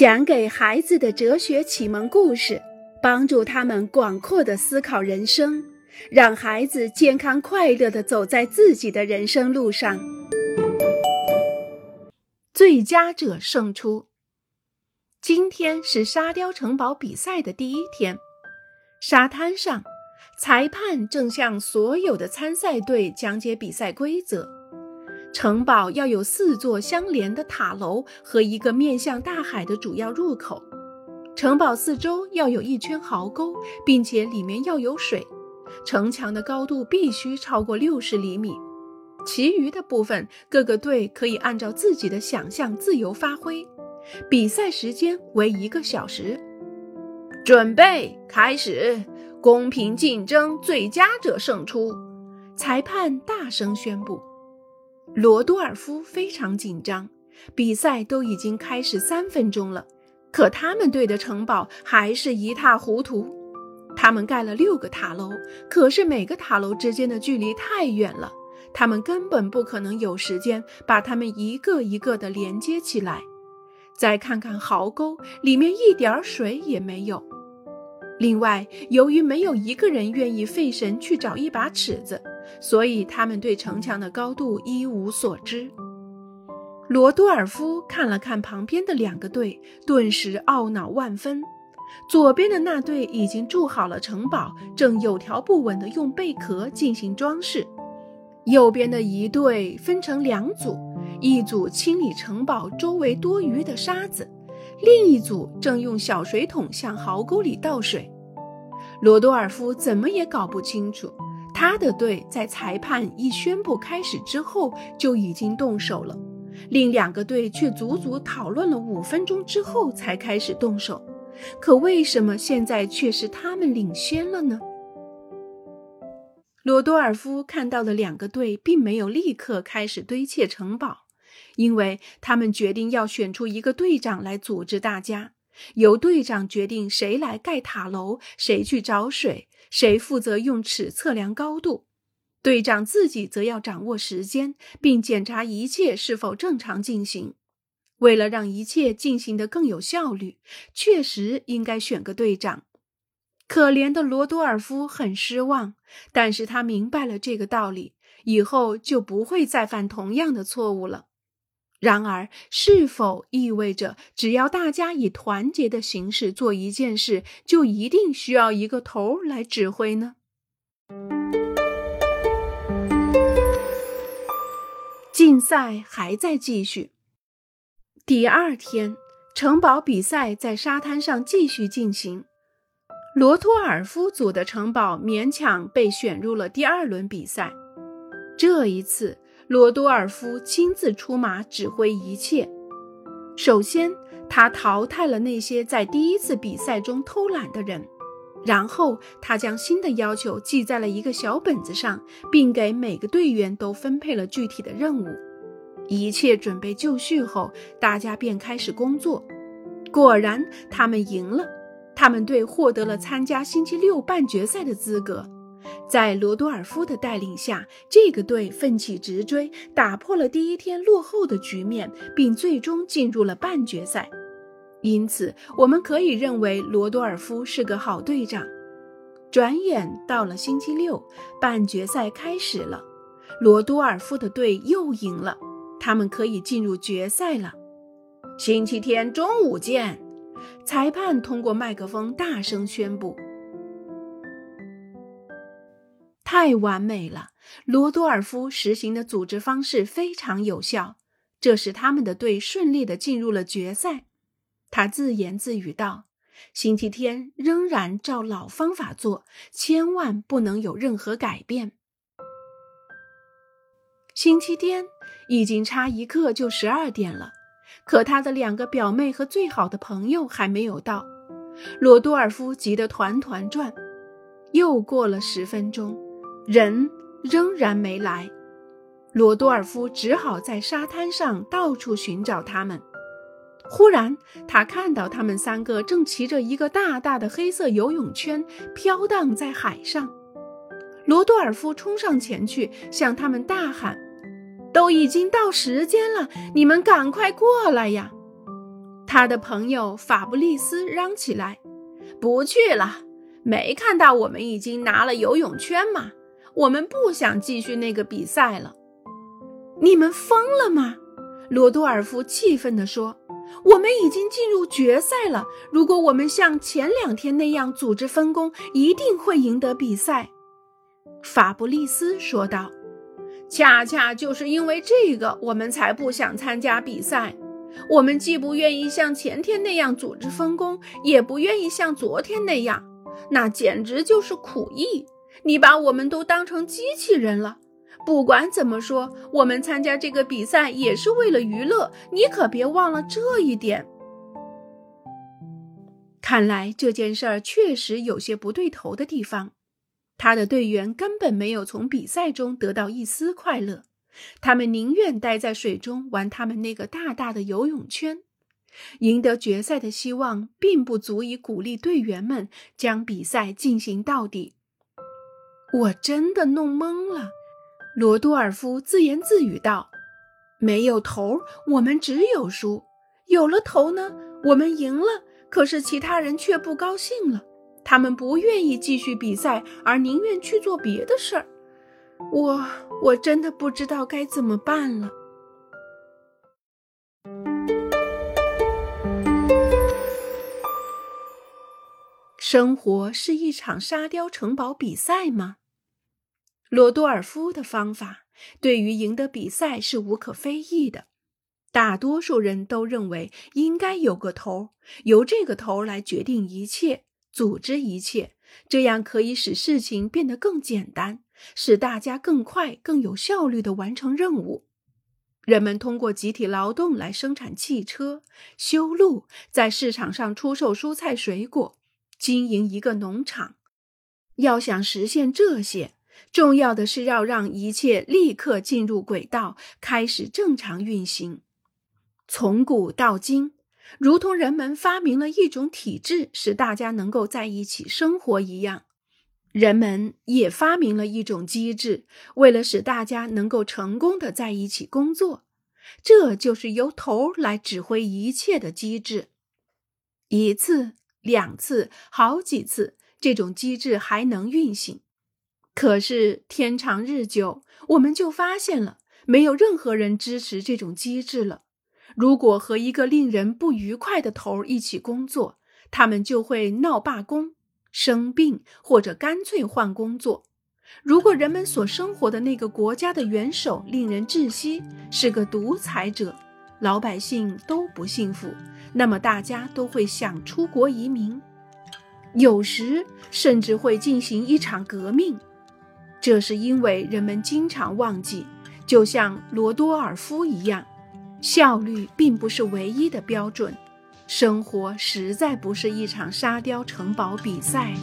讲给孩子的哲学启蒙故事，帮助他们广阔的思考人生，让孩子健康快乐的走在自己的人生路上。最佳者胜出。今天是沙雕城堡比赛的第一天，沙滩上，裁判正向所有的参赛队讲解比赛规则。城堡要有四座相连的塔楼和一个面向大海的主要入口。城堡四周要有一圈壕沟，并且里面要有水。城墙的高度必须超过六十厘米。其余的部分，各个队可以按照自己的想象自由发挥。比赛时间为一个小时。准备开始，公平竞争，最佳者胜出。裁判大声宣布。罗多尔夫非常紧张，比赛都已经开始三分钟了，可他们队的城堡还是一塌糊涂。他们盖了六个塔楼，可是每个塔楼之间的距离太远了，他们根本不可能有时间把它们一个一个的连接起来。再看看壕沟，里面一点水也没有。另外，由于没有一个人愿意费神去找一把尺子。所以他们对城墙的高度一无所知。罗多尔夫看了看旁边的两个队，顿时懊恼万分。左边的那队已经筑好了城堡，正有条不紊地用贝壳进行装饰；右边的一队分成两组，一组清理城堡周围多余的沙子，另一组正用小水桶向壕沟里倒水。罗多尔夫怎么也搞不清楚。他的队在裁判一宣布开始之后就已经动手了，另两个队却足足讨论了五分钟之后才开始动手。可为什么现在却是他们领先了呢？罗多尔夫看到的两个队并没有立刻开始堆砌城堡，因为他们决定要选出一个队长来组织大家，由队长决定谁来盖塔楼，谁去找水。谁负责用尺测量高度？队长自己则要掌握时间，并检查一切是否正常进行。为了让一切进行得更有效率，确实应该选个队长。可怜的罗多尔夫很失望，但是他明白了这个道理，以后就不会再犯同样的错误了。然而，是否意味着只要大家以团结的形式做一件事，就一定需要一个头来指挥呢？竞赛还在继续。第二天，城堡比赛在沙滩上继续进行。罗托尔夫组的城堡勉强被选入了第二轮比赛。这一次。罗多尔夫亲自出马指挥一切。首先，他淘汰了那些在第一次比赛中偷懒的人，然后他将新的要求记在了一个小本子上，并给每个队员都分配了具体的任务。一切准备就绪后，大家便开始工作。果然，他们赢了，他们队获得了参加星期六半决赛的资格。在罗多尔夫的带领下，这个队奋起直追，打破了第一天落后的局面，并最终进入了半决赛。因此，我们可以认为罗多尔夫是个好队长。转眼到了星期六，半决赛开始了，罗多尔夫的队又赢了，他们可以进入决赛了。星期天中午见！裁判通过麦克风大声宣布。太完美了！罗多尔夫实行的组织方式非常有效，这使他们的队顺利的进入了决赛。他自言自语道：“星期天仍然照老方法做，千万不能有任何改变。”星期天已经差一刻就十二点了，可他的两个表妹和最好的朋友还没有到。罗多尔夫急得团团转。又过了十分钟。人仍然没来，罗多尔夫只好在沙滩上到处寻找他们。忽然，他看到他们三个正骑着一个大大的黑色游泳圈飘荡在海上。罗多尔夫冲上前去，向他们大喊：“都已经到时间了，你们赶快过来呀！”他的朋友法布利斯嚷起来：“不去了！没看到我们已经拿了游泳圈吗？我们不想继续那个比赛了。”你们疯了吗？罗多尔夫气愤地说：“我们已经进入决赛了。如果我们像前两天那样组织分工，一定会赢得比赛。”法布利斯说道：“恰恰就是因为这个，我们才不想参加比赛。”我们既不愿意像前天那样组织分工，也不愿意像昨天那样，那简直就是苦役。你把我们都当成机器人了。不管怎么说，我们参加这个比赛也是为了娱乐，你可别忘了这一点。看来这件事儿确实有些不对头的地方，他的队员根本没有从比赛中得到一丝快乐。他们宁愿待在水中玩他们那个大大的游泳圈，赢得决赛的希望并不足以鼓励队员们将比赛进行到底。我真的弄懵了，罗多尔夫自言自语道：“没有头，我们只有输；有了头呢，我们赢了。可是其他人却不高兴了，他们不愿意继续比赛，而宁愿去做别的事儿。”我我真的不知道该怎么办了。生活是一场沙雕城堡比赛吗？罗多尔夫的方法对于赢得比赛是无可非议的。大多数人都认为应该有个头，由这个头来决定一切，组织一切，这样可以使事情变得更简单。使大家更快、更有效率地完成任务。人们通过集体劳动来生产汽车、修路，在市场上出售蔬菜水果，经营一个农场。要想实现这些，重要的是要让一切立刻进入轨道，开始正常运行。从古到今，如同人们发明了一种体制，使大家能够在一起生活一样。人们也发明了一种机制，为了使大家能够成功的在一起工作，这就是由头来指挥一切的机制。一次、两次、好几次，这种机制还能运行。可是天长日久，我们就发现了，没有任何人支持这种机制了。如果和一个令人不愉快的头一起工作，他们就会闹罢工。生病或者干脆换工作。如果人们所生活的那个国家的元首令人窒息，是个独裁者，老百姓都不幸福，那么大家都会想出国移民，有时甚至会进行一场革命。这是因为人们经常忘记，就像罗多尔夫一样，效率并不是唯一的标准。生活实在不是一场沙雕城堡比赛。